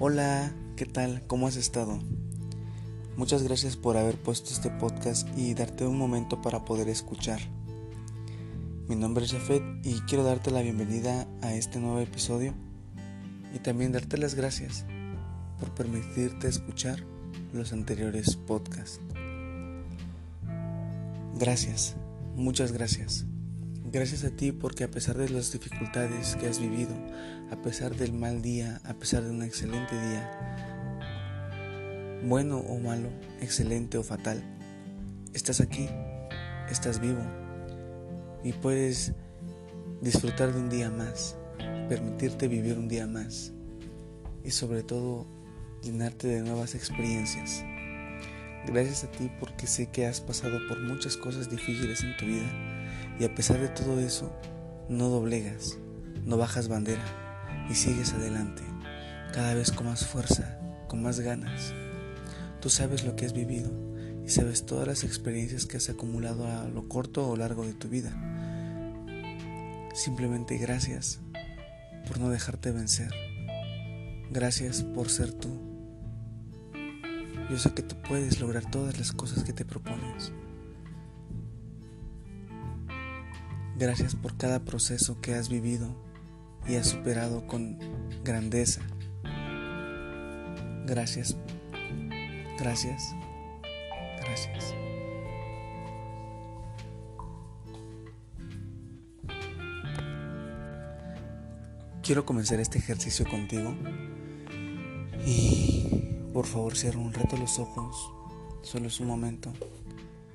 Hola, ¿qué tal? ¿Cómo has estado? Muchas gracias por haber puesto este podcast y darte un momento para poder escuchar. Mi nombre es Jafet y quiero darte la bienvenida a este nuevo episodio y también darte las gracias por permitirte escuchar los anteriores podcasts. Gracias, muchas gracias. Gracias a ti porque a pesar de las dificultades que has vivido, a pesar del mal día, a pesar de un excelente día, bueno o malo, excelente o fatal, estás aquí, estás vivo y puedes disfrutar de un día más, permitirte vivir un día más y sobre todo llenarte de nuevas experiencias. Gracias a ti porque sé que has pasado por muchas cosas difíciles en tu vida y a pesar de todo eso, no doblegas, no bajas bandera y sigues adelante, cada vez con más fuerza, con más ganas. Tú sabes lo que has vivido y sabes todas las experiencias que has acumulado a lo corto o largo de tu vida. Simplemente gracias por no dejarte vencer. Gracias por ser tú. Yo sé que tú puedes lograr todas las cosas que te propones. Gracias por cada proceso que has vivido y has superado con grandeza. Gracias, gracias, gracias. Quiero comenzar este ejercicio contigo y por favor cierra un rato los ojos, solo es un momento.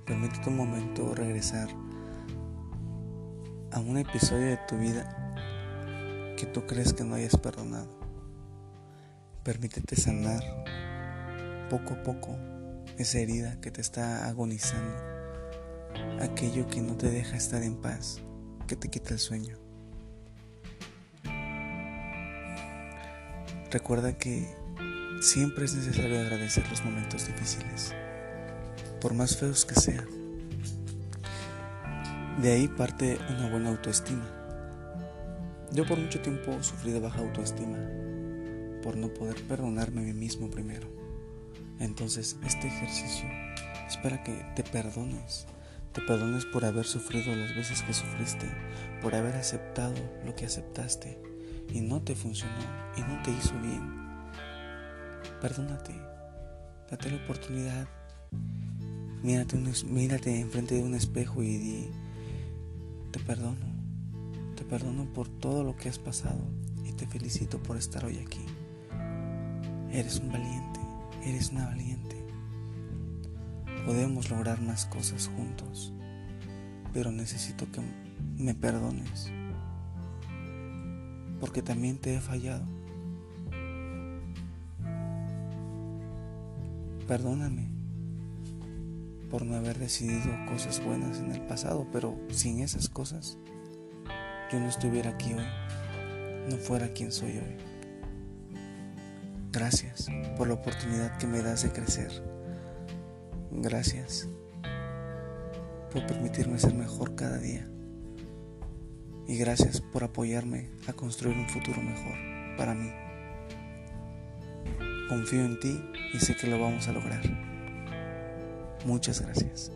Permítete un momento regresar a un episodio de tu vida que tú crees que no hayas perdonado. Permítete sanar poco a poco esa herida que te está agonizando, aquello que no te deja estar en paz, que te quita el sueño. Recuerda que siempre es necesario agradecer los momentos difíciles, por más feos que sean. De ahí parte una buena autoestima. Yo por mucho tiempo sufrí de baja autoestima, por no poder perdonarme a mí mismo primero. Entonces este ejercicio es para que te perdones, te perdones por haber sufrido las veces que sufriste, por haber aceptado lo que aceptaste y no te funcionó y no te hizo bien. Perdónate, date la oportunidad, mírate, mírate enfrente de un espejo y di, te perdono, te perdono por todo lo que has pasado y te felicito por estar hoy aquí. Eres un valiente, eres una valiente. Podemos lograr más cosas juntos, pero necesito que me perdones, porque también te he fallado. Perdóname por no haber decidido cosas buenas en el pasado, pero sin esas cosas yo no estuviera aquí hoy, no fuera quien soy hoy. Gracias por la oportunidad que me das de crecer. Gracias por permitirme ser mejor cada día. Y gracias por apoyarme a construir un futuro mejor para mí. Confío en ti y sé que lo vamos a lograr. Muchas gracias.